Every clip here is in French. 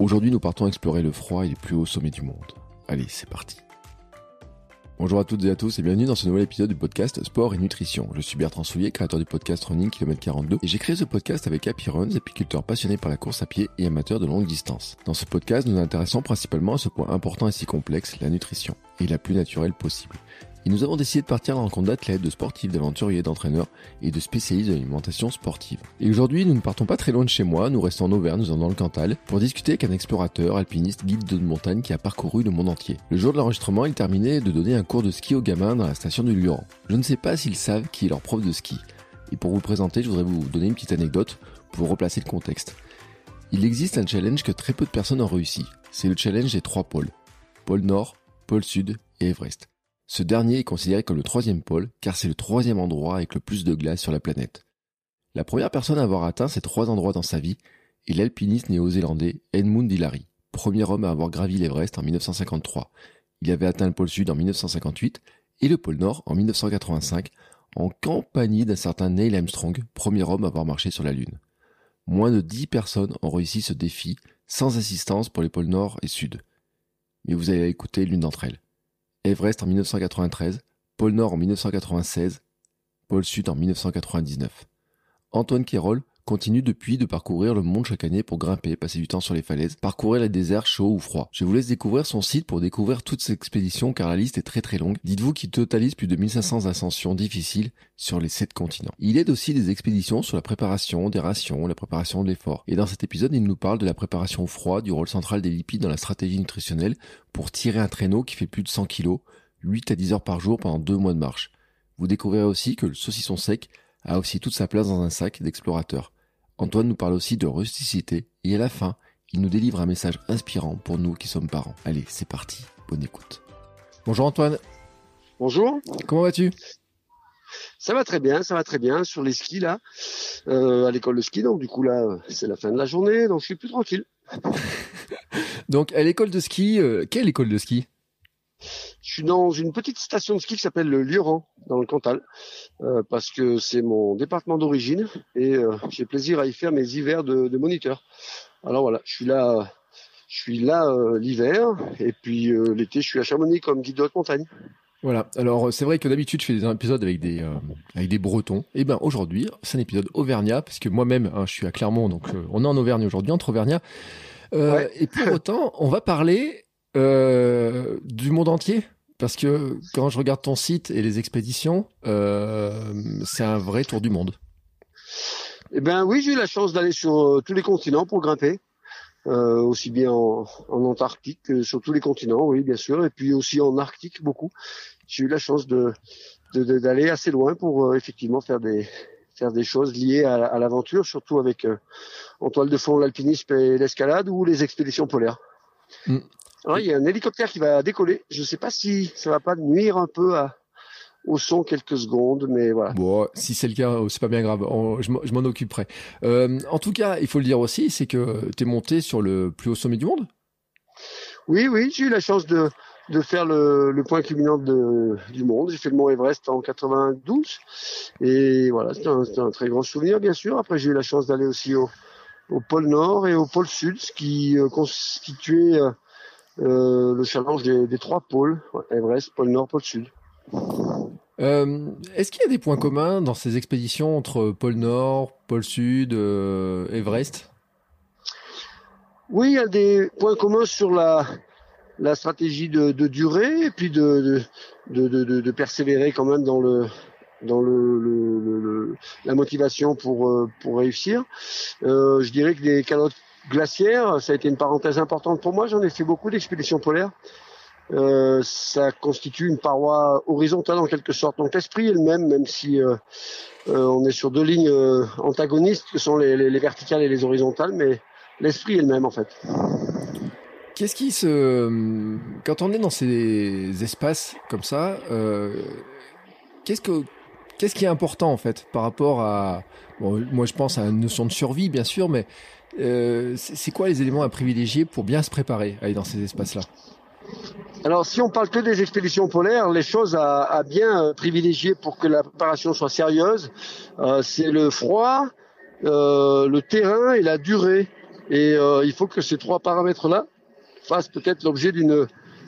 Aujourd'hui, nous partons explorer le froid et les plus hauts sommets du monde. Allez, c'est parti. Bonjour à toutes et à tous et bienvenue dans ce nouvel épisode du podcast Sport et Nutrition. Je suis Bertrand Soulier, créateur du podcast Running Km 42 et j'ai créé ce podcast avec Happy Runs, apiculteur passionné par la course à pied et amateur de longue distance. Dans ce podcast, nous nous intéressons principalement à ce point important et si complexe, la nutrition, et la plus naturelle possible. Et nous avons décidé de partir à la rencontre d'athlètes, de sportifs, d'aventuriers, d'entraîneurs et de spécialistes de l'alimentation sportive. Et aujourd'hui, nous ne partons pas très loin de chez moi, nous restons en Auvergne, nous sommes dans le Cantal, pour discuter avec un explorateur, alpiniste, guide de montagne qui a parcouru le monde entier. Le jour de l'enregistrement, il terminait de donner un cours de ski aux gamins dans la station du Luran. Je ne sais pas s'ils savent qui est leur prof de ski. Et pour vous présenter, je voudrais vous donner une petite anecdote pour replacer le contexte. Il existe un challenge que très peu de personnes ont réussi. C'est le challenge des trois pôles. Pôle Nord, pôle Sud et Everest. Ce dernier est considéré comme le troisième pôle car c'est le troisième endroit avec le plus de glace sur la planète. La première personne à avoir atteint ces trois endroits dans sa vie est l'alpiniste néo-zélandais Edmund Hillary, premier homme à avoir gravi l'Everest en 1953. Il avait atteint le pôle sud en 1958 et le pôle nord en 1985 en compagnie d'un certain Neil Armstrong, premier homme à avoir marché sur la Lune. Moins de 10 personnes ont réussi ce défi sans assistance pour les pôles nord et sud. Mais vous allez écouter l'une d'entre elles. Everest en 1993, pôle Nord en 1996, pôle Sud en 1999. Antoine Kérol continue depuis de parcourir le monde chaque année pour grimper, passer du temps sur les falaises, parcourir les déserts chauds ou froids. Je vous laisse découvrir son site pour découvrir toutes ces expéditions car la liste est très très longue. Dites-vous qu'il totalise plus de 1500 ascensions difficiles sur les 7 continents. Il aide aussi des expéditions sur la préparation des rations, la préparation de l'effort. Et dans cet épisode, il nous parle de la préparation au froid, du rôle central des lipides dans la stratégie nutritionnelle pour tirer un traîneau qui fait plus de 100 kg, 8 à 10 heures par jour pendant 2 mois de marche. Vous découvrirez aussi que le saucisson sec a aussi toute sa place dans un sac d'explorateur. Antoine nous parle aussi de rusticité et à la fin, il nous délivre un message inspirant pour nous qui sommes parents. Allez, c'est parti, bonne écoute. Bonjour Antoine. Bonjour. Comment vas-tu? Ça va très bien, ça va très bien sur les skis là, euh, à l'école de ski. Donc du coup là, c'est la fin de la journée, donc je suis plus tranquille. donc à l'école de ski, euh, quelle école de ski? Je suis dans une petite station de ski qui s'appelle le Lioran, dans le Cantal, euh, parce que c'est mon département d'origine et euh, j'ai plaisir à y faire mes hivers de, de, moniteur. Alors voilà, je suis là, je suis là euh, l'hiver et puis l'été je suis à Chamonix comme guide de haute montagne. Voilà. Alors c'est vrai que d'habitude je fais des épisodes avec des euh, avec des Bretons. Et ben aujourd'hui c'est un épisode Auvergnat parce que moi-même hein, je suis à Clermont donc on est en Auvergne aujourd'hui entre Auvergnat. Ouais. Et pour autant on va parler du monde entier parce que quand je regarde ton site et les expéditions, euh, c'est un vrai tour du monde. Eh ben oui, j'ai eu la chance d'aller sur euh, tous les continents pour grimper, euh, aussi bien en, en, Antarctique que sur tous les continents, oui bien sûr, et puis aussi en Arctique beaucoup. J'ai eu la chance de d'aller assez loin pour euh, effectivement faire des faire des choses liées à, à l'aventure, surtout avec euh, en toile de fond l'alpinisme et l'escalade ou les expéditions polaires. Il y a un hélicoptère qui va décoller. Je ne sais pas si ça va pas nuire un peu à, au son quelques secondes, mais voilà. Bon, si c'est le cas, c'est pas bien grave. je m'en occuperai. Euh, en tout cas, il faut le dire aussi, c'est que tu es monté sur le plus haut sommet du monde? Oui, oui, j'ai eu la chance de de faire le, le point culminant de, du monde. J'ai fait le Mont Everest en 92 et voilà, c'était un, un, très grand souvenir, bien sûr. Après, j'ai eu la chance d'aller aussi au, au pôle Nord et au pôle Sud, ce qui euh, constituait euh, euh, le challenge des, des, trois pôles, Everest, pôle Nord, pôle Sud. Euh, Est-ce qu'il y a des points communs dans ces expéditions entre pôle Nord, pôle Sud, euh, Everest? Oui, il y a des points communs sur la, la stratégie de, de durée et puis de, de, de, de, persévérer quand même dans le dans le, le, le la motivation pour pour réussir. Euh, je dirais que des calottes glaciaire, ça a été une parenthèse importante pour moi. J'en ai fait beaucoup d'expéditions polaires. Euh, ça constitue une paroi horizontale en quelque sorte. Donc l'esprit est le même, même si euh, euh, on est sur deux lignes euh, antagonistes que sont les, les, les, verticales et les horizontales, mais l'esprit est le même en fait. Qu'est-ce qui se, quand on est dans ces espaces comme ça, euh, qu'est-ce que qu'est-ce qui est important en fait par rapport à, moi je pense à une notion de survie bien sûr, mais euh, c'est quoi les éléments à privilégier pour bien se préparer à aller dans ces espaces-là? Alors, si on parle que des expéditions polaires, les choses à, bien privilégier pour que la préparation soit sérieuse, euh, c'est le froid, euh, le terrain et la durée. Et euh, il faut que ces trois paramètres-là fassent peut-être l'objet d'une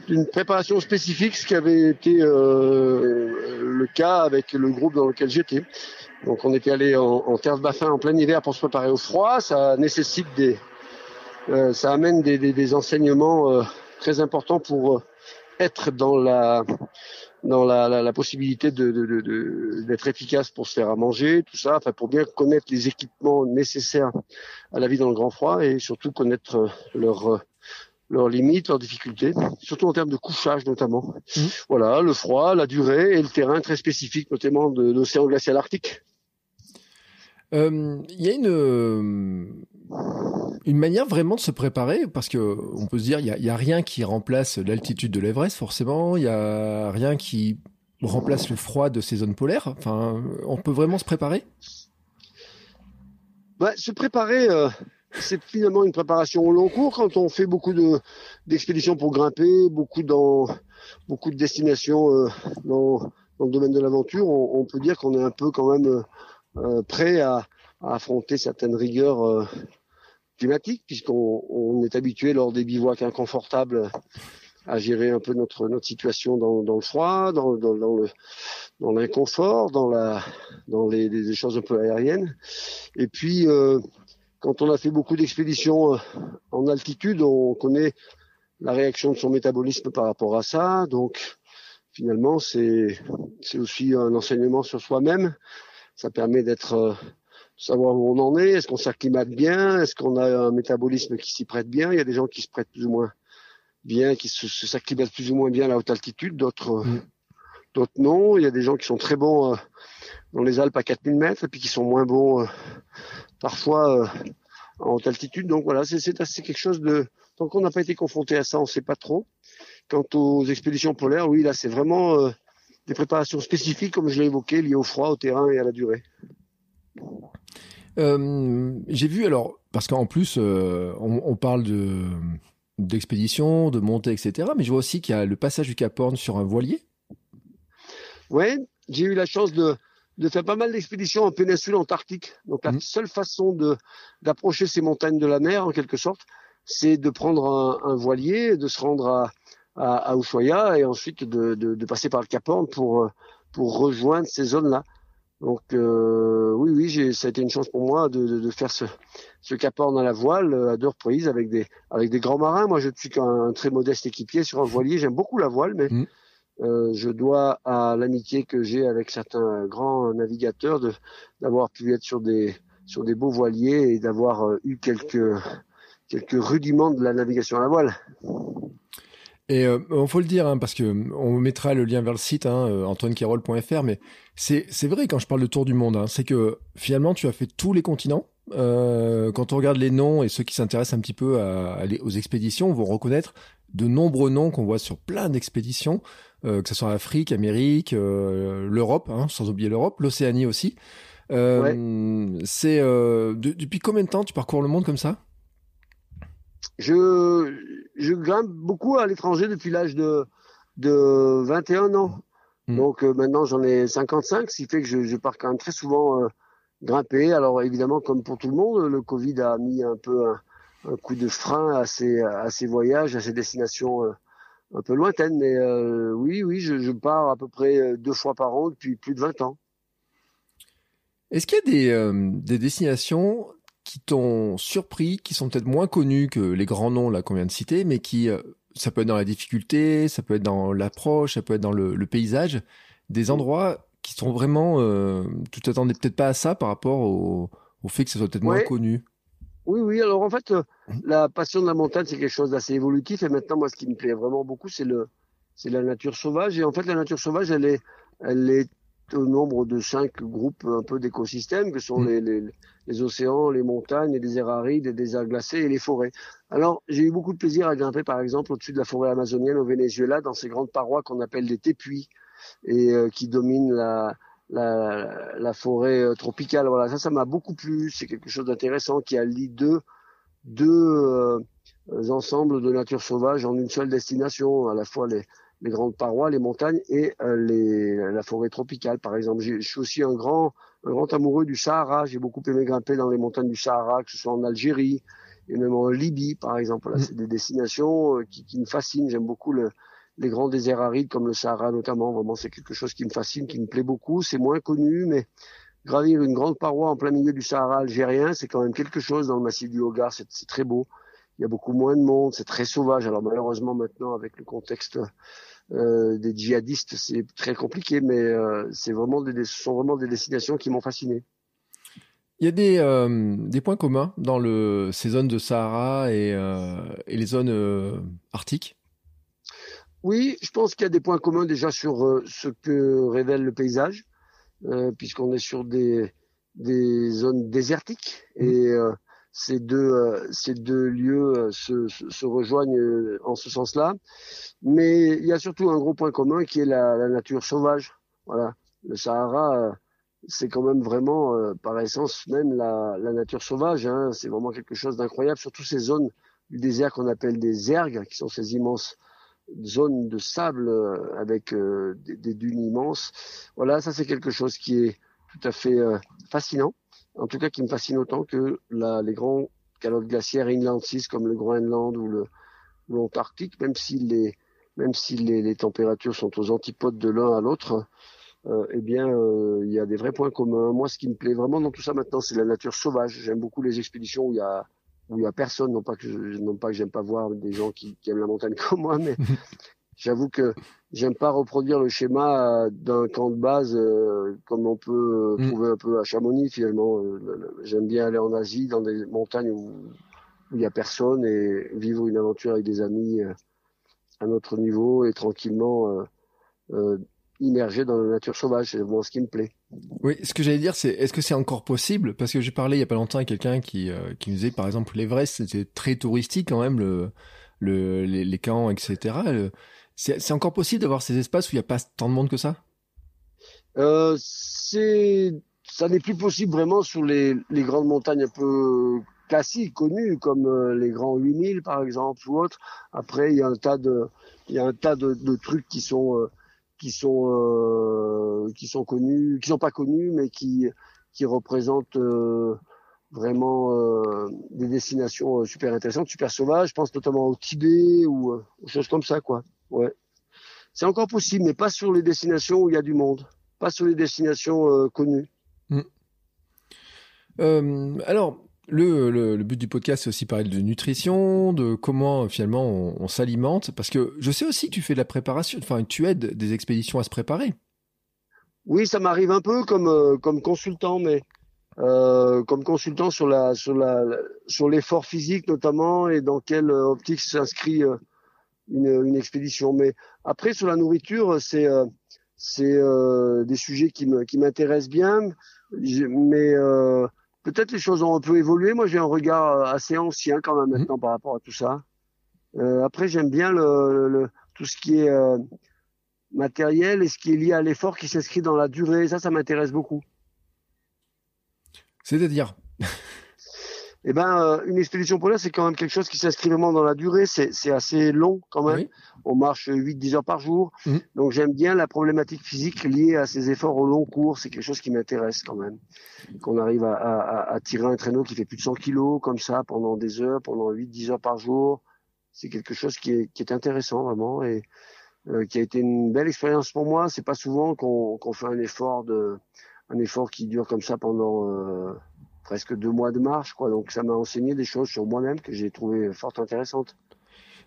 d'une préparation spécifique, ce qui avait été euh, le cas avec le groupe dans lequel j'étais. Donc on était allé en, terre de en plein hiver pour se préparer au froid. Ça nécessite des, euh, ça amène des, des, des enseignements euh, très importants pour euh, être dans la dans la, la, possibilité de, de, de, d'être efficace pour se faire à manger, tout ça, enfin pour bien connaître les équipements nécessaires à la vie dans le grand froid et surtout connaître euh, leurs limites, leurs difficultés, surtout en termes de couchage notamment. Mmh. Voilà, le froid, la durée et le terrain très spécifique, notamment de l'océan glacial arctique. Euh, il y a une une manière vraiment de se préparer parce que on peut se dire il y a, y a, rien qui remplace l'altitude de l'Everest forcément, il y a rien qui remplace le froid de ces zones polaires. Enfin, on peut vraiment se préparer? Bah, se préparer, euh, c'est finalement une préparation au long cours quand on fait beaucoup de d'expéditions pour grimper, beaucoup dans beaucoup de destinations euh, dans, dans, le domaine de l'aventure. On, on, peut dire qu'on est un peu quand même euh, prêt à, à, affronter certaines rigueurs euh, climatiques puisqu'on on est habitué lors des bivouacs inconfortables à gérer un peu notre notre situation dans, dans le froid, dans, dans, le dans l'inconfort, dans la dans les, des choses un peu aériennes. Et puis euh, quand on a fait beaucoup d'expéditions en altitude, on connaît la réaction de son métabolisme par rapport à ça. Donc finalement, c'est aussi un enseignement sur soi-même ça permet d'être euh, savoir où on en est, est-ce qu'on s'acclimate bien, est-ce qu'on a un métabolisme qui s'y prête bien? Il y a des gens qui se prêtent plus ou moins bien, qui s'acclimatent plus ou moins bien à la haute altitude, d'autres euh, mm. D'autres non. Il y a des gens qui sont très bons euh, dans les Alpes à 4000 mètres et puis qui sont moins bons parfois en haute altitude. Donc voilà, c'est quelque chose de tant qu'on n'a pas été confronté à ça, on ne sait pas trop. Quant aux expéditions polaires, oui, là c'est vraiment des préparations spécifiques, comme je l'ai évoqué, liées au froid, au terrain et à la durée. Euh, J'ai vu alors, parce qu'en plus, euh, on, parle de d'expédition, de montée, etc. Mais je vois aussi qu'il y a le passage du Cap Horn sur un voilier. Ouais, j'ai eu la chance de, de faire pas mal d'expéditions en péninsule antarctique. Donc la mmh. seule façon de d'approcher ces montagnes de la mer, en quelque sorte, c'est de prendre un, un voilier, de se rendre à, à, à Ushuaia et ensuite de, de, de, passer par le Cap Horn pour pour rejoindre ces zones-là. Donc euh, oui, oui, ça a été une chance pour moi de, de, de faire ce, ce Cap Horn à la voile à deux reprises avec des avec des grands marins. Moi, je suis qu'un très modeste équipier sur un voilier. J'aime beaucoup la voile, mais mmh. Euh, je dois à l'amitié que j'ai avec certains grands navigateurs d'avoir pu être sur des sur des beaux voiliers et d'avoir euh, eu quelques quelques rudiments de la navigation à la voile. Et euh, on faut le dire, hein, parce que on mettra le lien vers le site, hein, euh, mais c'est vrai quand je parle de tour du monde, hein, c'est que finalement tu as fait tous les continents. Quand on regarde les noms et ceux qui s'intéressent un petit peu à aux expéditions vont reconnaître de nombreux noms qu'on voit sur plein d'expéditions, euh, que ce soit Afrique, Amérique, euh, l'Europe, hein, sans oublier l'Europe, l'Océanie aussi. Ouais. C'est de, depuis combien de temps tu parcours le monde comme ça? Je, je grimpe beaucoup à l'étranger depuis l'âge de, de 21 ans. Mmh. Donc euh, maintenant j'en ai 55, ce qui fait que je, je pars quand même très souvent euh, grimper. Alors évidemment, comme pour tout le monde, le Covid a mis un peu un, un coup de frein à ces, à ces voyages, à ces destinations euh, un peu lointaines. Mais euh, oui, oui, je, je, pars à peu près euh, deux fois par an depuis plus de 20 ans. Est-ce qu'il y a des, des destinations qui t'ont surpris, qui sont peut-être moins connus que les grands noms là qu'on vient de citer, mais qui euh, ça peut être dans la difficulté, ça peut être dans l'approche, ça peut être dans le, le, paysage, des endroits qui sont vraiment, euh, tu t'attendais peut-être pas à ça par rapport au, au fait que ça soit peut-être ouais. moins connu? Oui, oui. Alors en fait, mmh. la passion de la montagne, c'est quelque chose d'assez évolutif. Et maintenant, moi, ce qui me plaît vraiment beaucoup, c'est le, c'est la nature sauvage. Et en fait, la nature sauvage, elle est, elle est au nombre de cinq groupes un peu d'écosystèmes que sont mmh. les, les, les, océans, les montagnes, les déserts arides, les déserts glacés et les forêts. Alors j'ai eu beaucoup de plaisir à grimper par exemple au-dessus de la forêt amazonienne au Venezuela dans ces grandes parois qu'on appelle des tépuis et euh, qui dominent la, la, la forêt euh, tropicale. Voilà, ça, ça m'a beaucoup plu. C'est quelque chose d'intéressant qui allie deux, deux euh, ensembles de nature sauvage en une seule destination, à la fois les, les grandes parois, les montagnes et euh, les, la forêt tropicale, par exemple. Je suis aussi un grand, un grand amoureux du Sahara. J'ai beaucoup aimé grimper dans les montagnes du Sahara, que ce soit en Algérie. et même en Libye par exemple. Voilà, mm. c'est des destinations euh, qui, qui me fascinent. J'aime beaucoup le, les grands déserts arides comme le Sahara notamment. Vraiment, c'est quelque chose qui me fascine, qui me plaît beaucoup. C'est moins connu, mais gravir une grande paroi en plein milieu du Sahara algérien, c'est quand même quelque chose dans le massif du Hogar. C'est très beau. Il y a beaucoup moins de monde, c'est très sauvage. Alors malheureusement maintenant, avec le contexte euh, des djihadistes, c'est très compliqué, mais euh, c'est vraiment des, ce sont vraiment des destinations qui m'ont fasciné. Il y a des, euh, points communs dans le, ces zones de Sahara et les zones arctiques? Oui, je pense qu'il y a des points communs déjà sur ce que révèle le paysage, puisqu'on est sur des, des zones désertiques mmh. et ces deux, ces deux lieux se, se, rejoignent en ce sens-là. Mais il y a surtout un gros point commun qui est la, la nature sauvage. Voilà, le Sahara, euh, c'est quand même vraiment, euh, par essence même, la, la nature sauvage. Hein. C'est vraiment quelque chose d'incroyable. Surtout ces zones du désert qu'on appelle des ergues, qui sont ces immenses zones de sable euh, avec des, des, dunes immenses. Voilà, ça c'est quelque chose qui est tout à fait fascinant. En tout cas, qui me fascine autant que les grands calottes glaciaires inland 6 comme le Groenland ou l'Antarctique, même si les même si les, températures sont aux antipodes de l'un à l'autre, euh, eh bien, euh, il y a des vrais points communs. Moi, ce qui me plaît vraiment dans tout ça maintenant, c'est la nature sauvage. J'aime beaucoup les expéditions où il y a où il y a personne. Non pas que je, non pas que j'aime pas voir des gens qui, qui, aiment la montagne comme moi, mais j'avoue que j'aime pas reproduire le schéma d'un camp de base euh, comme on peut mm. trouver un peu à Chamonix finalement. Euh, j'aime bien aller en Asie, dans des montagnes où il y a personne et vivre une aventure avec des amis euh, à notre niveau et tranquillement euh, euh, immergé dans la nature sauvage. C'est vraiment ce qui me plaît. Oui, ce que j'allais dire, c'est est-ce que c'est encore possible? Parce que j'ai parlé il y a pas longtemps à quelqu'un qui euh, qui me disait, par exemple, l'Everest, c'était très touristique quand même, le, le les, les camps, etc. C'est encore possible d'avoir ces espaces où il n'y a pas tant de monde que ça? Euh, C'est ça n'est plus possible vraiment sur les, les grandes montagnes un peu classiques, connus, comme euh, les grands 8000 par exemple ou autres. Après, il y a un tas de, il y a un tas de, trucs qui sont, euh, qui sont, euh, qui sont connus, qui sont pas connus, mais qui, qui représentent euh, vraiment euh, des destinations super intéressantes, super sauvages. Je pense notamment au Tibet ou aux choses comme ça, quoi. Ouais. C'est encore possible, mais pas sur les destinations où il y a du monde, pas sur les destinations connues. Euh, alors, le, but du podcast, c'est aussi parler de nutrition, de comment finalement on, s'alimente, parce que je sais aussi que tu fais de la préparation, enfin tu aides des expéditions à se préparer. Oui, ça m'arrive un peu comme euh, comme consultant, mais euh, comme consultant sur la sur l'effort physique notamment et dans quelle optique s'inscrit euh, une, une expédition. Mais après sur la nourriture, c'est euh, c'est euh, des sujets qui qui m'intéressent bien, mais peut-être les choses ont un peu évolué. Moi, j'ai un regard euh, assez ancien quand même mmh. maintenant par rapport à tout ça. Euh, après, j'aime bien le, le, tout ce qui est euh, matériel et ce qui est lié à l'effort qui s'inscrit dans la durée. Ça, ça m'intéresse beaucoup. C'est-à-dire? Eh ben, euh, une expédition polaire, c'est quand même quelque chose qui s'inscrit vraiment dans la durée. C'est assez long quand même. On marche 8-10 heures par jour. Mmh. Donc j'aime bien la problématique physique liée à ces efforts au long cours. C'est quelque chose qui m'intéresse quand même. Qu'on arrive à, à, à, tirer un traîneau qui fait plus de 100 kilos comme ça pendant des heures, pendant 8-10 heures par jour. C'est quelque chose qui est, qui est intéressant vraiment et euh, qui a été une belle expérience pour moi. C'est pas souvent qu'on qu'on fait un effort de un effort qui dure comme ça pendant euh, presque deux mois de marche, quoi. Donc ça m'a enseigné des choses sur moi-même que j'ai trouvé fort intéressantes.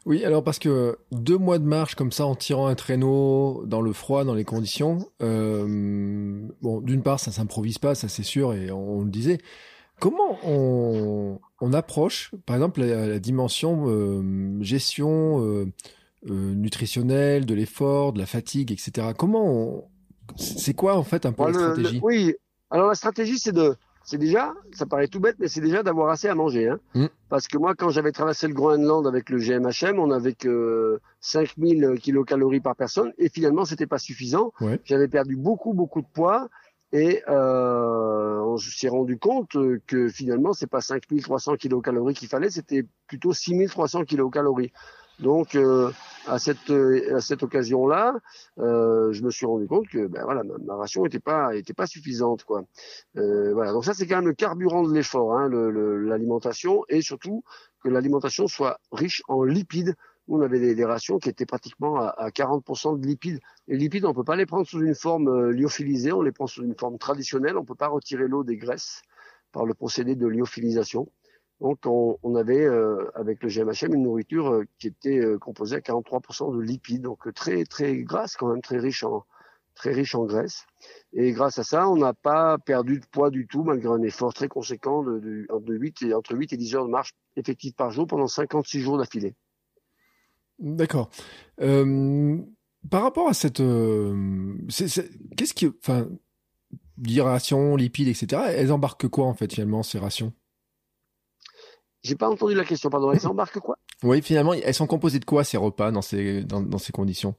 Oui, alors parce que deux mois de marche comme ça en tirant un traîneau dans le froid, dans les conditions, euh, bon, d'une part ça s'improvise pas, ça c'est sûr, et on, le disait. Comment on, on, approche, par exemple, la, la dimension euh, gestion euh, euh nutritionnelle, de l'effort, de la fatigue, etc. Comment on, c'est quoi en fait un peu la stratégie? Oui, alors la stratégie c'est de c'est déjà, ça paraît tout bête, mais c'est déjà d'avoir assez à manger. Hein. Mm. Parce que moi, quand j'avais traversé le Groenland avec le GMHM, on avait que 5000 kilocalories par personne, et finalement, c'était pas suffisant. J'avais perdu beaucoup, beaucoup de poids, et euh, on s'est rendu compte que finalement, c'est pas 5300 kilocalories qu'il fallait, c'était plutôt 6300 kilocalories. Donc à cette à cette occasion-là, je me suis rendu compte que ben voilà ma, ration était pas était pas suffisante quoi. voilà donc ça c'est quand même le carburant de l'effort, hein, l'alimentation et surtout que l'alimentation soit riche en lipides on avait des, rations qui étaient pratiquement à, 40% de lipides. Les lipides, on peut pas les prendre sous une forme euh, lyophilisée, on les prend sous une forme traditionnelle. On peut pas retirer l'eau des graisses par le procédé de lyophilisation. Donc, on, avait euh, avec le GMHM une nourriture euh, qui était composée à 43% de lipides, donc très très grasse quand même, très riche en graisse. Et grâce à ça, on n'a pas perdu de poids du tout, malgré un effort très conséquent de, de, de 8 et, entre 8 et 10 heures de marche effective par jour pendant 56 jours d'affilée. D'accord. Euh, par rapport à cette, euh, qu'est-ce qui, enfin, rations, lipides, etc. Elles embarquent quoi en fait finalement ces rations? J'ai pas entendu la question. Pardon. Elles embarquent quoi? Oui, finalement, elles sont composées de quoi ces repas dans ces dans, ces conditions?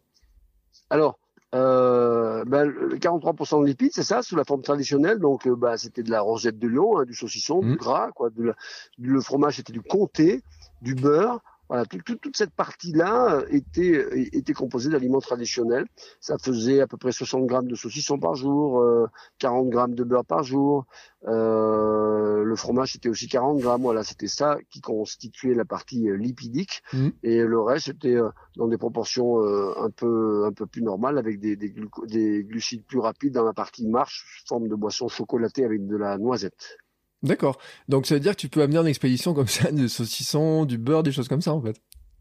Alors. Euh, ben, 43% de lipides, c'est ça, sous la forme traditionnelle. Donc, euh, ben, c'était de la rosette de lion, hein, du saucisson, du mmh. gras, quoi. le fromage, c'était du comté, du beurre, voilà, toute cette partie-là euh, était, euh, était composée d'aliments traditionnels. Ça faisait à peu près 60 grammes de saucisson par jour, 40 euh, grammes de beurre par jour. Euh, le fromage c'était aussi 40 grammes. Voilà, c'était ça qui constituait la partie lipidique. Mmh. Et le reste c'était dans des proportions un peu un peu plus normales avec des, des, des glucides plus rapides dans la partie marche, forme de boisson chocolatée avec de la noisette. D'accord. Donc ça veut dire que tu peux amener en expédition comme ça du saucisson, du beurre, des choses comme ça en fait.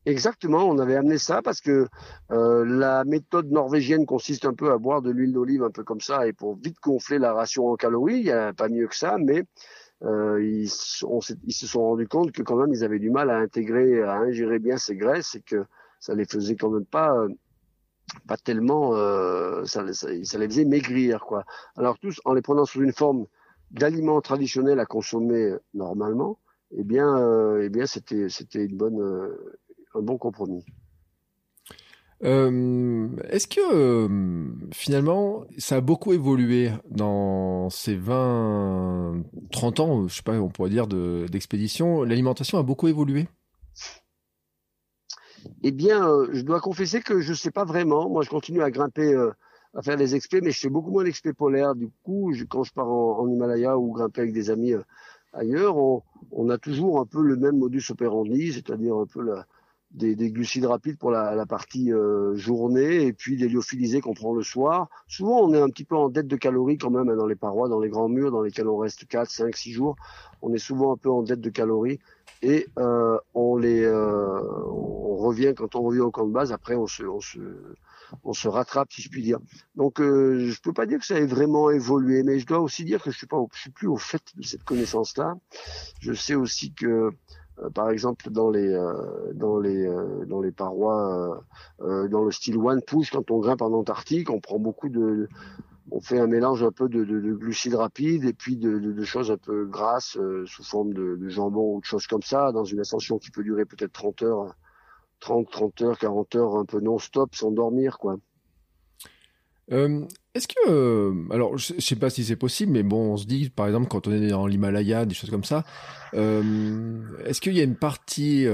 Exactement, on avait amené ça parce que euh, la méthode norvégienne consiste un peu à boire de l'huile d'olive un peu comme ça et pour vite gonfler la ration en calories, il n'y a pas mieux que ça, mais euh, ils, se sont rendus compte que quand même ils avaient du mal à intégrer, à ingérer bien ces graisses et que ça les faisait quand même pas euh, pas tellement, ça, ça, ça, les faisait maigrir quoi. Alors tous en les prenant sous une forme d'aliments traditionnels à consommer normalement, eh bien, euh, eh bien, c'était c'était une bonne euh, un bon compromis. Euh, est-ce que finalement ça a beaucoup évolué dans ces 20 30 ans, je sais pas, on pourrait dire d'expédition, l'alimentation a beaucoup évolué? Eh bien, je dois confesser que je sais pas vraiment. Moi, je continue à grimper à faire des expés, mais je fais beaucoup moins d'expés polaires. Du coup, quand je pars en, Himalaya ou grimper avec des amis euh, ailleurs, on, a toujours un peu le même modus operandi, c'est-à-dire un peu des, des, glucides rapides pour la, partie euh, journée et puis des lyophilisés qu'on prend le soir. Souvent, on est un petit peu en dette de calories quand même hein, dans les parois, dans les grands murs dans lesquels on reste 4, 5, 6 jours. On est souvent un peu en dette de calories et euh, on les revient quand on revient au camp de base. Après, on se, on se on se rattrape, si je puis dire. Donc, euh, je peux pas dire que ça ait vraiment évolué, mais je dois aussi dire que je suis pas, je suis plus au fait de cette connaissance-là. Je sais aussi que, euh, par exemple, dans les, euh, dans les, euh, dans les parois, dans le style one push, quand on grimpe en Antarctique, on prend beaucoup de, on fait un mélange un peu de, de, de glucides rapides et puis de, de choses un peu grasses sous forme de, jambon ou de choses comme ça dans une ascension qui peut durer peut-être 30 heures 30, 30 heures, 40 heures un peu non-stop sans dormir, quoi. Euh, est-ce que, euh, alors je sais pas si c'est possible, mais bon, on se dit, par exemple, quand on est dans l'Himalaya, des choses comme ça, euh, est-ce qu'il y a une partie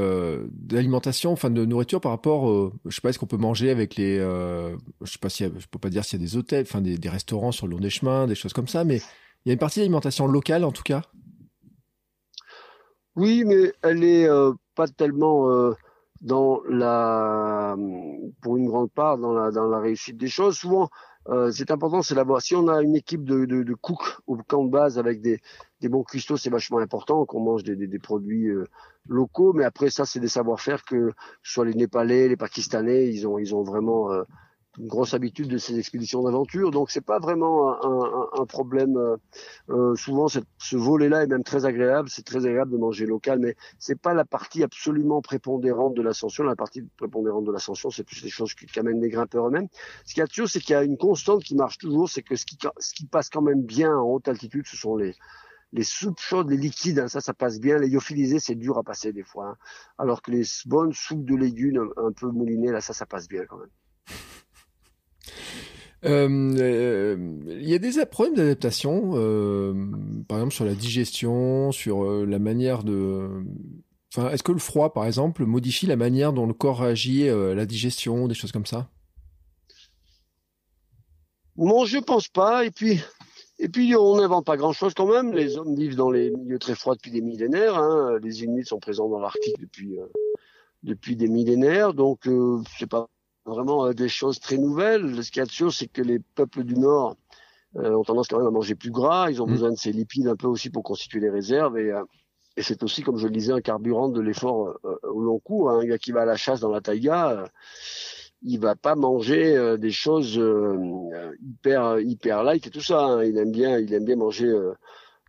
d'alimentation, enfin de nourriture par rapport, je sais pas, est-ce qu'on peut manger avec les, je sais pas si, je peux pas dire s'il y a des hôtels, enfin des, des, restaurants sur le long des chemins, des choses comme ça, mais il y a une partie d'alimentation locale en tout cas? Oui, mais elle est pas tellement dans la, pour une grande part, dans la, dans la réussite des choses. Souvent, euh, c'est important, c'est d'avoir, si on a une équipe de, de, de cooks au camp de base avec des, des bons cuistots, c'est vachement important qu'on mange des, des, des produits euh, locaux. Mais après, ça, c'est des savoir-faire que soit les Népalais, les Pakistanais, ils ont, ils ont vraiment euh, une grosse habitude de ces expéditions d'aventure, donc c'est pas vraiment un, un, un problème. Euh, euh souvent, ce volet-là est même très agréable. C'est très agréable de manger local, mais c'est pas la partie absolument prépondérante de l'ascension. La partie prépondérante de l'ascension, c'est plus les choses qui, qui amènent les grimpeurs eux-mêmes. Ce qui est sûr, c'est qu'il y a une constante qui marche toujours, c'est que ce qui, passe quand même bien en haute altitude, ce sont les soupes chaudes, les liquides, hein, ça, ça passe bien. Les lyophilisés, c'est dur à passer des fois. Hein. Alors que les bonnes soupes de légumes, un peu moulinées, là, ça, ça passe bien quand même. Euh, euh, il y a des problèmes d'adaptation, euh, par exemple sur la digestion, sur la manière de Enfin, est-ce que le froid, par exemple, modifie la manière dont le corps réagit à la digestion, des choses comme ça? Non, je pense pas. Et puis, et puis on n'invente pas grand-chose quand même. Les hommes vivent dans les milieux très froids depuis des millénaires. Hein. Les Inuits sont présents dans l'Arctique depuis euh, depuis des millénaires, donc euh, c'est pas vraiment euh, des choses très nouvelles. Ce qu'il y a de sûr, c'est que les peuples du Nord euh, ont tendance quand même à manger plus gras. Ils ont mmh. besoin de ces lipides un peu aussi pour constituer les réserves et et c'est aussi, comme je le disais, un carburant de l'effort au long cours. Hein. Un gars qui va à la chasse dans la taïga, il va pas manger euh, des choses euh, hyper hyper light et tout ça. Hein. Il aime bien il aime bien manger euh,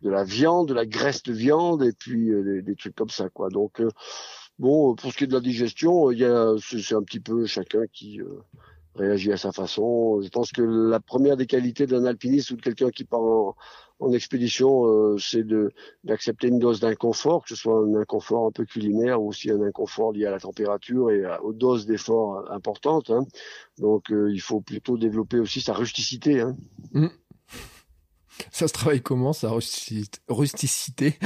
de la viande, de la graisse de viande et puis des, des, trucs comme ça quoi. Donc bon pour ce qui est de la digestion, il y a c'est un petit peu chacun qui réagit à sa façon. Je pense que la première des qualités d'un alpiniste ou de quelqu'un qui part en, expédition, euh, c'est de d'accepter une dose d'inconfort, que ce soit un inconfort un peu culinaire ou aussi un inconfort lié à la température et aux doses d'effort importantes. Hein. Donc, euh, il faut plutôt développer aussi sa rusticité. Hein. Mmh. Ça se travaille comment, sa rusticité?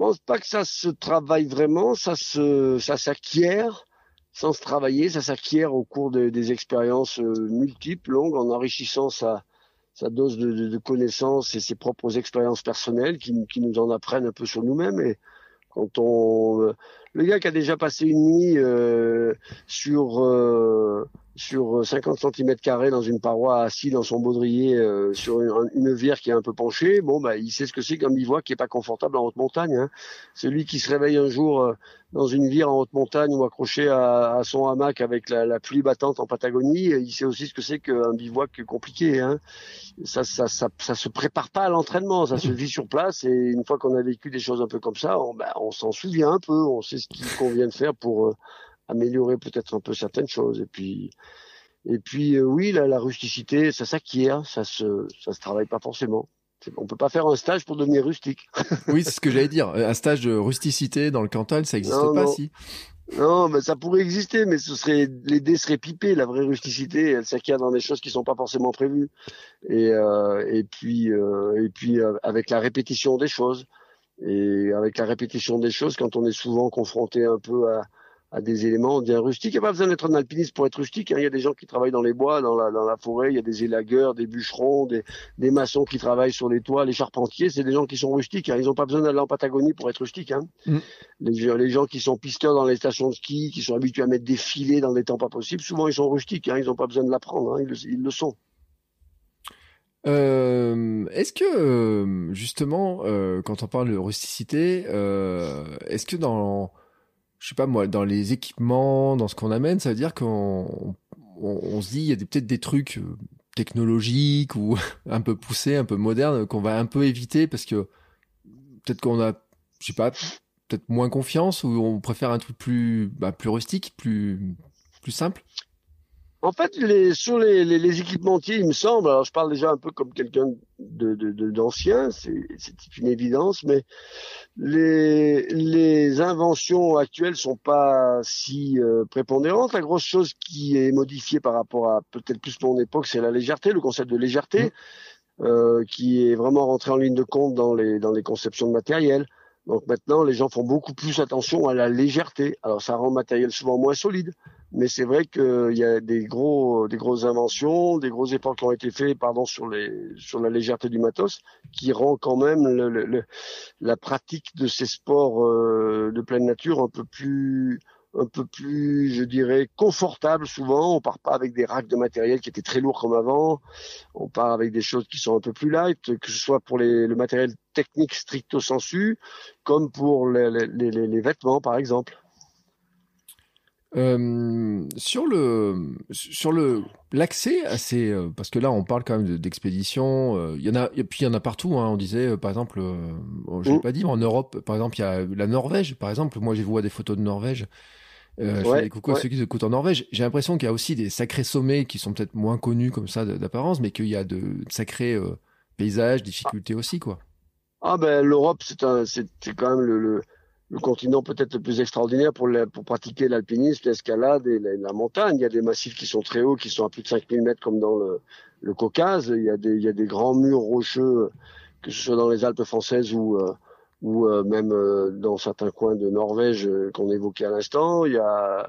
Pense pas que ça se travaille vraiment, ça se s'acquiert sans se travailler, ça s'acquiert au cours de, des expériences euh, multiples, longues, en enrichissant sa, dose de, connaissances et ses propres expériences personnelles qui, nous en apprennent un peu sur nous-mêmes. Et quand on, euh, le gars qui a déjà passé une nuit euh, sur sur 50 cm carrés dans une paroi assis dans son baudrier euh, sur une, une, vière qui est un peu penchée, bon bah il sait ce que c'est qu'un bivouac qui est pas confortable en haute montagne. Hein. Celui qui se réveille un jour euh, dans une vière en haute montagne ou accroché à, à son hamac avec la, la, pluie battante en Patagonie, il sait aussi ce que c'est qu'un bivouac compliqué. Hein. Ça, ça, ça, ça, se prépare pas à l'entraînement, ça se vit sur place et une fois qu'on a vécu des choses un peu comme ça, on, bah, on s'en souvient un peu, on sait ce qu'il convient de faire pour euh, améliorer peut-être un peu certaines choses. Et puis, et puis euh, oui, la, la, rusticité, ça s'acquiert, ça se, ça se travaille pas forcément. On peut pas faire un stage pour devenir rustique. oui, c'est ce que j'allais dire. Un stage de rusticité dans le Cantal, ça n'existe pas, si. Non, mais ça pourrait exister, mais ce serait les dés seraient pipés. La vraie rusticité, elle s'acquiert dans des choses qui sont pas forcément prévues. Et euh, et puis euh, et puis euh, avec la répétition des choses et avec la répétition des choses, quand on est souvent confronté un peu à à des éléments bien rustiques. Il n'y a pas besoin d'être un alpiniste pour être rustique. Hein. Il y a des gens qui travaillent dans les bois, dans la, dans la forêt. Il y a des élagueurs, des bûcherons, des, des maçons qui travaillent sur les toits, les charpentiers. C'est des gens qui sont rustiques. Hein. Ils n'ont pas besoin d'aller en Patagonie pour être rustiques. Hein. Mm. Les, les, gens qui sont pisteurs dans les stations de ski, qui sont habitués à mettre des filets dans des temps pas possibles, souvent ils sont rustiques. Ils n'ont pas besoin de l'apprendre. Ils, ils, le sont. Euh, est-ce que euh, justement, euh, quand on parle de rusticité, euh, est-ce que dans je sais pas moi, dans les équipements, dans ce qu'on amène, ça veut dire qu'on on, on se dit il y a peut-être des trucs euh, technologiques ou un peu poussés, un peu modernes qu'on va un peu éviter parce que peut-être qu'on a, je sais pas, peut-être moins confiance ou on préfère un truc plus, bah, plus rustique, plus, plus simple. En fait, les, sur les, les, les, équipementiers, il me semble, alors je parle déjà un peu comme quelqu'un de, d'ancien, de, c'est une évidence, mais les, les inventions actuelles sont pas si euh, prépondérantes. La grosse chose qui est modifiée par rapport à peut-être plus mon époque, c'est la légèreté, le concept de légèreté, mmh. euh, qui est vraiment rentré en ligne de compte dans les, dans les conceptions de matériel. Donc maintenant, les gens font beaucoup plus attention à la légèreté. Alors ça rend le matériel souvent moins solide, mais c'est vrai qu'il y a des gros, des grosses inventions, des gros efforts qui ont été faits, pardon, sur les, sur la légèreté du matos, qui rend quand même le, le, la pratique de ces sports euh, de pleine nature un peu plus, un peu plus, je dirais, confortable souvent. On part pas avec des racks de matériel qui étaient très lourds comme avant. On part avec des choses qui sont un peu plus light, que ce soit pour les, le matériel technique stricto sensu, comme pour les, les, les vêtements, par exemple. Euh, sur le sur le l'accès à ces euh, parce que là on parle quand même d'expéditions euh, il y en a et puis il y en a partout hein, on disait euh, par exemple je l'ai mmh. pas dit en Europe par exemple il y a la Norvège par exemple moi j'ai vu des photos de Norvège euh, je fais des coucou à ceux qui écoutent en Norvège. J'ai l'impression qu'il y a aussi des sacrés sommets qui sont peut-être moins connus comme ça d'apparence, mais qu'il y a de, sacrés paysages, difficultés aussi, quoi. Ah ben l'Europe, c'est c'est quand même le, le, le continent peut-être le plus extraordinaire pour, pratiquer l'alpinisme, l'escalade et la, montagne. Il y a des massifs qui sont très hauts, qui sont à plus de 5000 mètres comme dans le, Caucase. Il y, a des, grands murs rocheux, que ce soit dans les Alpes françaises ou, euh, ou même dans certains coins de Norvège qu'on évoquait à l'instant. Il y a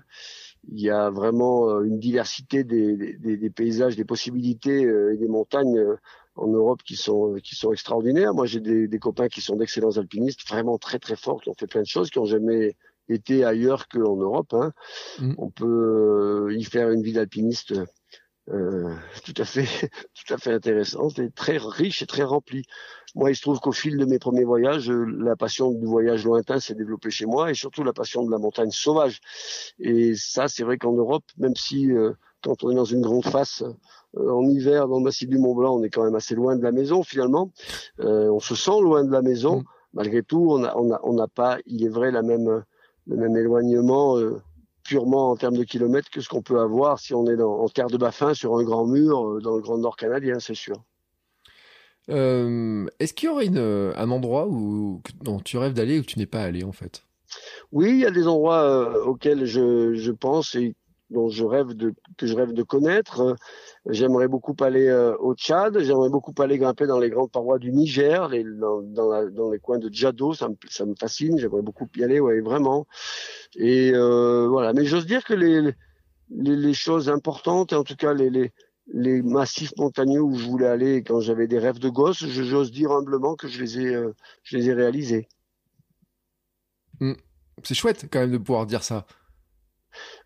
il y a vraiment une diversité des, des, des paysages, des possibilités et des montagnes en Europe qui sont qui sont extraordinaires. Moi, j'ai des, des, copains qui sont d'excellents alpinistes, vraiment très très forts, qui ont fait plein de choses, qui ont jamais été ailleurs qu'en Europe. Hein. Mm. On peut y faire une vie d'alpiniste euh, tout à fait tout à fait intéressante et très riche et très remplie. Moi, il se trouve qu'au fil de mes premiers voyages, la passion du voyage lointain s'est développée chez moi et surtout la passion de la montagne sauvage. Et ça, c'est vrai qu'en Europe, même si euh, quand on est dans une grande face euh, en hiver dans le massif du Mont Blanc, on est quand même assez loin de la maison finalement. Euh, on se sent loin de la maison. Mm. Malgré tout, on n'a on a, on a pas, il est vrai, la même, le même éloignement euh, purement en termes de kilomètres que ce qu'on peut avoir si on est dans, en terre de Baffin sur un grand mur dans le Grand Nord canadien, c'est sûr. Euh, Est-ce qu'il y aurait une, un endroit où, dont tu rêves d'aller ou que tu n'es pas allé en fait? Oui, il y a des endroits euh, auxquels je, je pense et dont je rêve de que je rêve de connaître. J'aimerais beaucoup aller euh, au Tchad. J'aimerais beaucoup aller grimper dans les grandes parois du Niger, dans, les coins de Djado. Ça me, fascine. J'aimerais beaucoup y aller, ouais, vraiment. Et euh, voilà. Mais j'ose dire que les, choses importantes, en tout cas les, massifs montagneux où je voulais aller quand j'avais des rêves de gosse, j'ose dire humblement que je les ai, euh, je les ai réalisés. Mmh. C'est chouette quand même de pouvoir dire ça.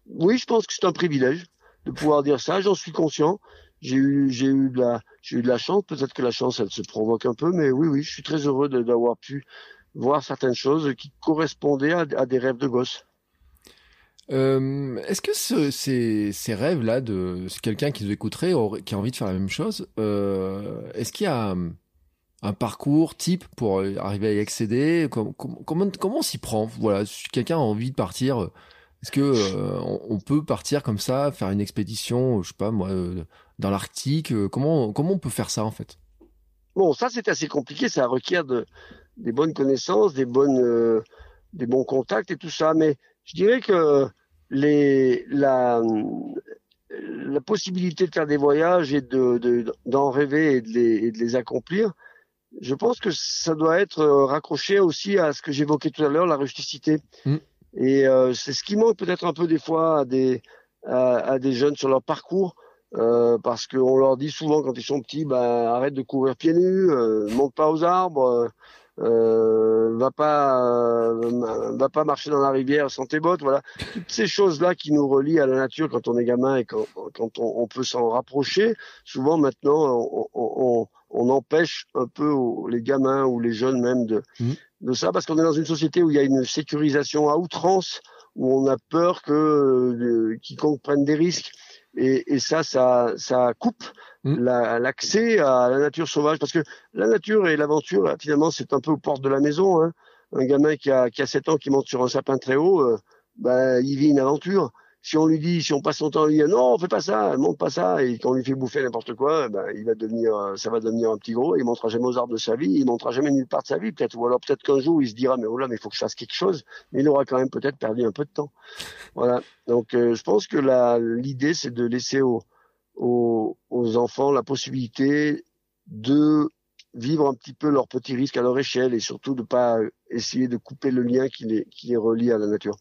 Oui, je pense que c'est un privilège de pouvoir dire ça. J'en suis conscient. J'ai eu, j'ai eu de la, j'ai eu de la chance. Peut-être que la chance, elle se provoque un peu, mais oui, oui, je suis très heureux d'avoir pu voir certaines choses qui correspondaient à, des rêves de gosse. Euh, Est-ce que ce, ces, rêves-là de quelqu'un qui nous écouterait, qui a envie de faire la même chose, euh, est-ce qu'il y a un, un, parcours type pour arriver à y accéder? Comment, on s'y prend? Voilà, quelqu'un a envie de partir est-ce que euh, on peut partir comme ça, faire une expédition, je sais pas moi, euh, dans l'Arctique euh, Comment comment on peut faire ça en fait? Bon, ça c'est assez compliqué, ça requiert de, des bonnes connaissances, des bonnes, des bons contacts et tout ça. Mais je dirais que les la la possibilité de faire des voyages et de d'en rêver et de les et de les accomplir, je pense que ça doit être raccroché aussi à ce que j'évoquais tout à l'heure, la rusticité. Mmh. Et euh, c'est ce qui manque peut-être un peu des fois à des, à, des jeunes sur leur parcours. Euh, parce qu'on leur dit souvent quand ils sont petits, bah, arrête de courir pieds nus, euh, monte pas aux arbres, euh, va pas, euh, va pas marcher dans la rivière sans tes bottes, voilà. Toutes ces choses-là qui nous relient à la nature quand on est gamin et quand, quand on, on peut s'en rapprocher. Souvent maintenant, on, on, on, empêche un peu les gamins ou les jeunes même de, mmh de ça parce qu'on est dans une société où il y a une sécurisation à outrance, où on a peur que euh, quiconque prenne des risques. Et, et ça, ça, ça coupe mmh. l'accès à la nature sauvage parce que la nature et l'aventure, finalement, c'est un peu aux portes de la maison. Hein. Un gamin qui a, qui a 7 ans qui monte sur un sapin très haut, euh, bah, il vit une aventure si on lui dit, si on passe son temps à lui dire non, on fait pas ça, monte pas ça, et qu'on lui fait bouffer n'importe quoi, ben, il va devenir, ça va devenir un petit gros, il montera jamais aux arbres de sa vie, il montera jamais nulle part de sa vie, peut-être, ou alors peut-être qu'un jour il se dira, mais oh là, mais il faut que je fasse quelque chose, mais il aura quand même peut-être perdu un peu de temps. Voilà. Donc, euh, je pense que l'idée, c'est de laisser aux, aux, aux enfants la possibilité de vivre un petit peu leurs petits risques à leur échelle et surtout de pas essayer de couper le lien qui les, qui les relie à la nature.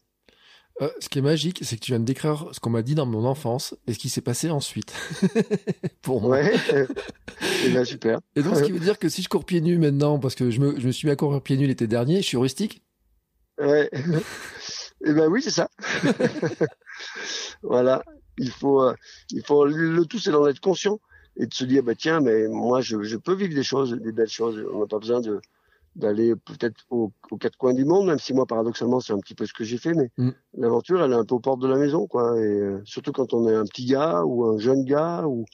Euh, ce qui est magique, c'est que tu viens de décrire ce qu'on m'a dit dans mon enfance et ce qui s'est passé ensuite. Pour moi. Ouais. et eh ben, super. Et donc, ce qui veut dire que si je cours pieds nus maintenant, parce que je me, je me suis mis à courir pieds nus l'été dernier, je suis rustique Ouais. et eh ben oui, c'est ça. voilà. Il faut, euh, il faut, le tout, c'est d'en être conscient et de se dire, bah, tiens, mais moi, je, je peux vivre des choses, des belles choses. On n'a pas besoin de, d'aller peut-être aux, quatre coins du monde, même si moi paradoxalement c'est un petit peu ce que j'ai fait, mais mm. l'aventure elle est un peu aux portes de la maison, quoi. Et euh, surtout quand on est un petit gars ou un jeune gars, où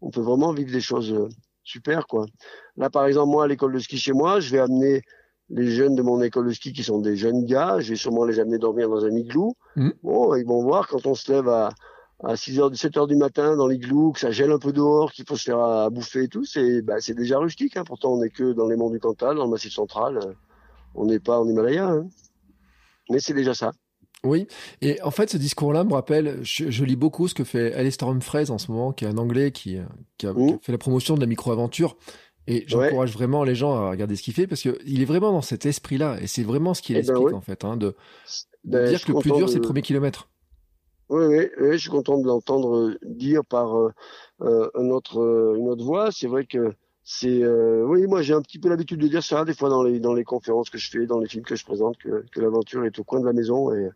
on peut vraiment vivre des choses euh, super, quoi. Là par exemple moi à l'école de ski chez moi, je vais amener les jeunes de mon école de ski qui sont des jeunes gars, je vais sûrement les amener dormir dans un igloo. Mm. Bon, ils vont voir quand on se lève à à 6 h 7 heures du matin dans l'igloo, que ça gèle un peu dehors, qu'il faut se faire à, bouffer et tout, c'est bah, déjà rustique. Hein. Pourtant, on n'est que dans les monts du Cantal, dans le Massif central. Euh, on n'est pas en Himalaya. Hein. Mais c'est déjà ça. Oui, et en fait, ce discours-là me rappelle, je, lis beaucoup ce que fait Alistair Humphreys en ce moment, qui est un Anglais qui, qui, a, mmh. fait la promotion de la micro-aventure. Et j'encourage vraiment les gens à regarder ce qu'il fait parce qu'il est vraiment dans cet esprit-là. Et c'est vraiment ce qu'il Eh ben explique en fait, hein, de, de Ben, dire que le plus dur, c'est le premier kilomètre. Oui, oui, oui, je suis content de l'entendre dire par euh, euh, un autre, euh, une autre voix. C'est vrai que c'est, euh, oui, moi j'ai un petit peu l'habitude de dire ça des fois dans les dans les conférences que je fais, dans les films que je présente, que, que l'aventure est au coin de la maison et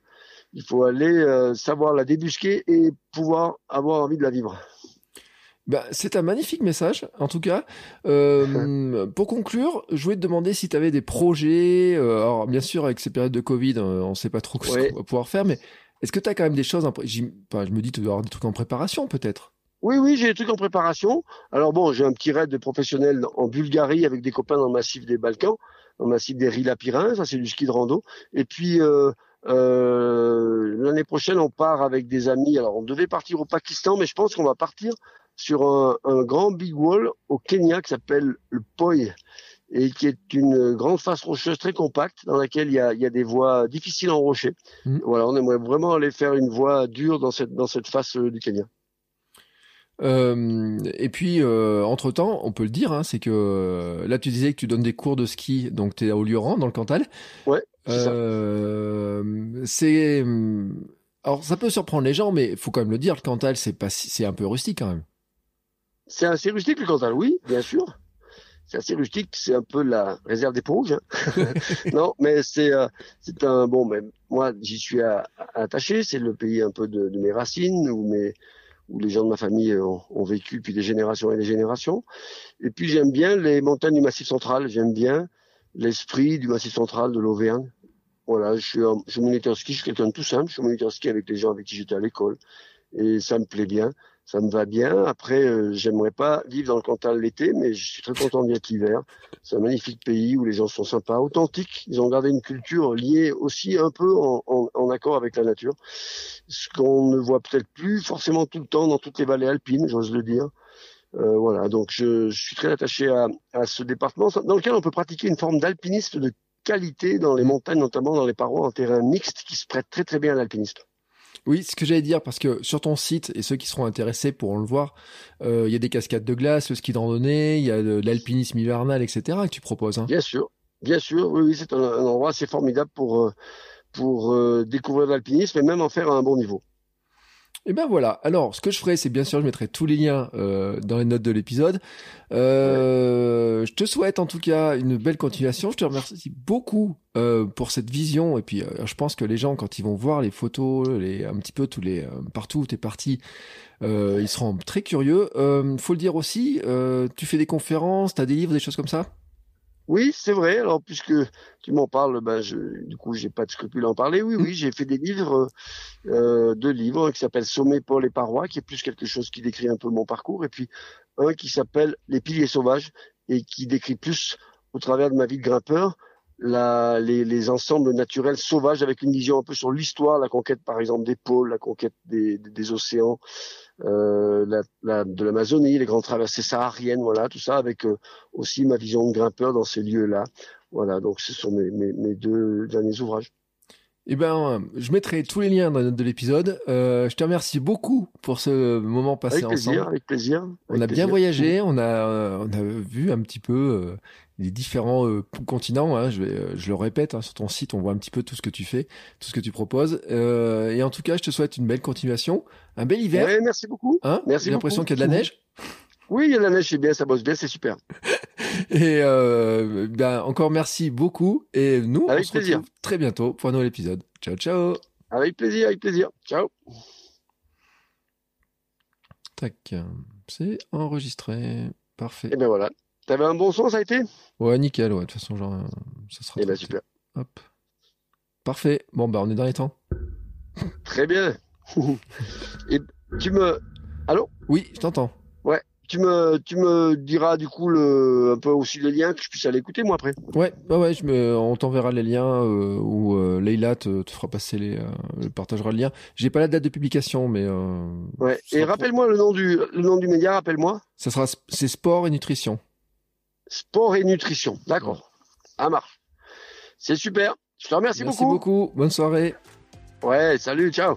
il faut aller euh, savoir la débusquer et pouvoir avoir envie de la vivre. Bah, c'est un magnifique message, en tout cas. Euh, pour conclure, je voulais te demander si tu avais des projets. euh, alors, bien sûr, avec ces périodes de Covid, euh, on sait pas trop ce qu'on va pouvoir faire, mais est-ce que tu as quand même des choses en Je me dis, tu dois avoir des trucs en préparation, peut-être. Oui, oui, j'ai des trucs en préparation. Alors bon, j'ai un petit raid de professionnel en Bulgarie avec des copains dans le massif des Balkans, dans le massif des Rilapirins, ça c'est du ski de rando. Et puis euh, euh, l'année prochaine, on part avec des amis. Alors on devait partir au Pakistan, mais je pense qu'on va partir sur un, un grand big wall au Kenya qui s'appelle le Poi et qui est une grande face rocheuse très compacte dans laquelle il y a, il y a des voies difficiles en rocher. Mhm. Voilà, on aimerait vraiment aller faire une voie dure dans cette dans cette face euh, du Kenya. Euh, et puis, euh, entre-temps, on peut le dire, hein, c'est que là, tu disais que tu donnes des cours de ski, donc tu es à Olioran, dans le Cantal. Ouais, c'est c'est... Alors, ça peut surprendre les gens, mais il faut quand même le dire, le Cantal, c'est pas, un peu rustique quand même. C'est assez rustique le Cantal, oui, bien sûr. C'est assez rustique, c'est un peu la réserve des hein. non, mais c'est euh, c'est un bon. Mais moi, j'y suis attaché. C'est le pays un peu de, de mes racines où mes où les gens de ma famille ont, ont vécu depuis des générations et des générations. Et puis j'aime bien les montagnes du Massif Central. J'aime bien l'esprit du Massif Central de l'Auvergne. Voilà, je suis, un- je suis moniteur ski. Je suis quelqu'un de tout simple. Je suis moniteur ski avec les gens avec qui j'étais à l'école et ça me plaît bien ça me va bien. Après, euh, j'aimerais pas vivre dans le Cantal l'été, mais je suis très content d'y être l'hiver. C'est un magnifique pays où les gens sont sympas, authentiques. Ils ont gardé une culture liée aussi un peu en, en- en accord avec la nature. Ce qu'on ne voit peut-être plus forcément tout le temps dans toutes les vallées alpines, j'ose le dire. Euh, voilà, donc je, je suis très attaché à, à ce département dans lequel on peut pratiquer une forme d'alpinisme de qualité dans les montagnes, notamment dans les parois en terrain mixte, qui se prêtent très très bien à l'alpinisme. Oui, ce que j'allais dire, parce que sur ton site, et ceux qui seront intéressés pourront le voir, euh, il y a des cascades de glace, le ski de randonnée, il y a l'alpinisme hivernal, etc. que tu proposes. Hein. Bien sûr, bien sûr, oui, oui, c'est un, un endroit assez formidable pour, euh, pour euh, découvrir l'alpinisme et même en faire à un bon niveau. Et ben voilà. Alors, ce que je ferai, c'est bien sûr, je mettrai tous les liens euh, dans les notes de l'épisode. Euh, Je te souhaite en tout cas une belle continuation. Je te remercie beaucoup euh, pour cette vision. Et puis, euh, je pense que les gens, quand ils vont voir les photos, les un petit peu tous les euh, partout où t'es parti, euh, ils seront très curieux. Faut le dire aussi. tu fais des conférences, t'as des livres, des choses comme ça? Oui, c'est vrai. Alors, puisque tu m'en parles, ben, je, du coup, j'ai pas de scrupule à en parler. Oui, oui, j'ai fait des livres, euh, deux livres, un qui s'appelle Sommet, Paul et Parois, qui est plus quelque chose qui décrit un peu mon parcours, et puis un qui s'appelle Les piliers sauvages et qui décrit plus, au travers de ma vie de grimpeur, la, les, les ensembles naturels sauvages avec une vision un peu sur l'histoire, la conquête, par exemple, des pôles, la conquête des, des, océans, euh, de l'Amazonie, les grandes traversées sahariennes, voilà, tout ça, avec euh, aussi ma vision de grimpeur dans ces lieux-là. Voilà, donc ce sont mes, mes, mes deux derniers ouvrages. Eh ben, je mettrai tous les liens dans les notes de l'épisode. Euh, je te remercie beaucoup pour ce moment passé Avec plaisir, ensemble. avec plaisir. On a bien voyagé, on a, euh, on a vu un petit peu euh, les différents euh, continents. hein. je, vais, euh, je le répète, hein, sur ton site, on voit un petit peu tout ce que tu fais, tout ce que tu proposes. Euh, et en tout cas, je te souhaite une belle continuation, un bel hiver. Ouais, merci beaucoup. Hein Merci J'ai l'impression qu'il y a de la neige. Oui, il y a de la neige, c'est bien, ça bosse bien, c'est super. Et euh, ben, encore merci beaucoup. Et nous, Avec on se plaisir. retrouve très bientôt pour un nouvel épisode. Ciao, ciao. Avec plaisir, avec plaisir. Ciao. Tac, c'est enregistré. Parfait. Et ben voilà. T'avais un bon son, ça a été? Ouais, nickel. Ouais, de toute façon, genre, euh, ça sera. Eh ben super. Hop. Parfait. Bon, bah, on est dans les temps. Très bien. Et tu me, allô? Oui, je t'entends. Tu me, tu me diras du coup le, un peu aussi les liens que je puisse aller écouter moi après. Ouais, ouais, ouais, je me, on t'enverra les liens euh, ou euh, Leïla te, te fera passer les, euh, partagera le lien. J'ai pas la date de publication, mais euh, Ouais. Et rappelle-moi le nom du, le nom du média, rappelle-moi. ça sera, c'est sport et nutrition. Sport et nutrition. D'accord. Ça marche. C'est super. Je te remercie Merci beaucoup. Bonne soirée. Ouais, salut, ciao.